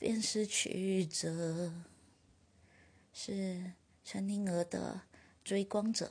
便是曲折，是陈宁儿的《追光者》。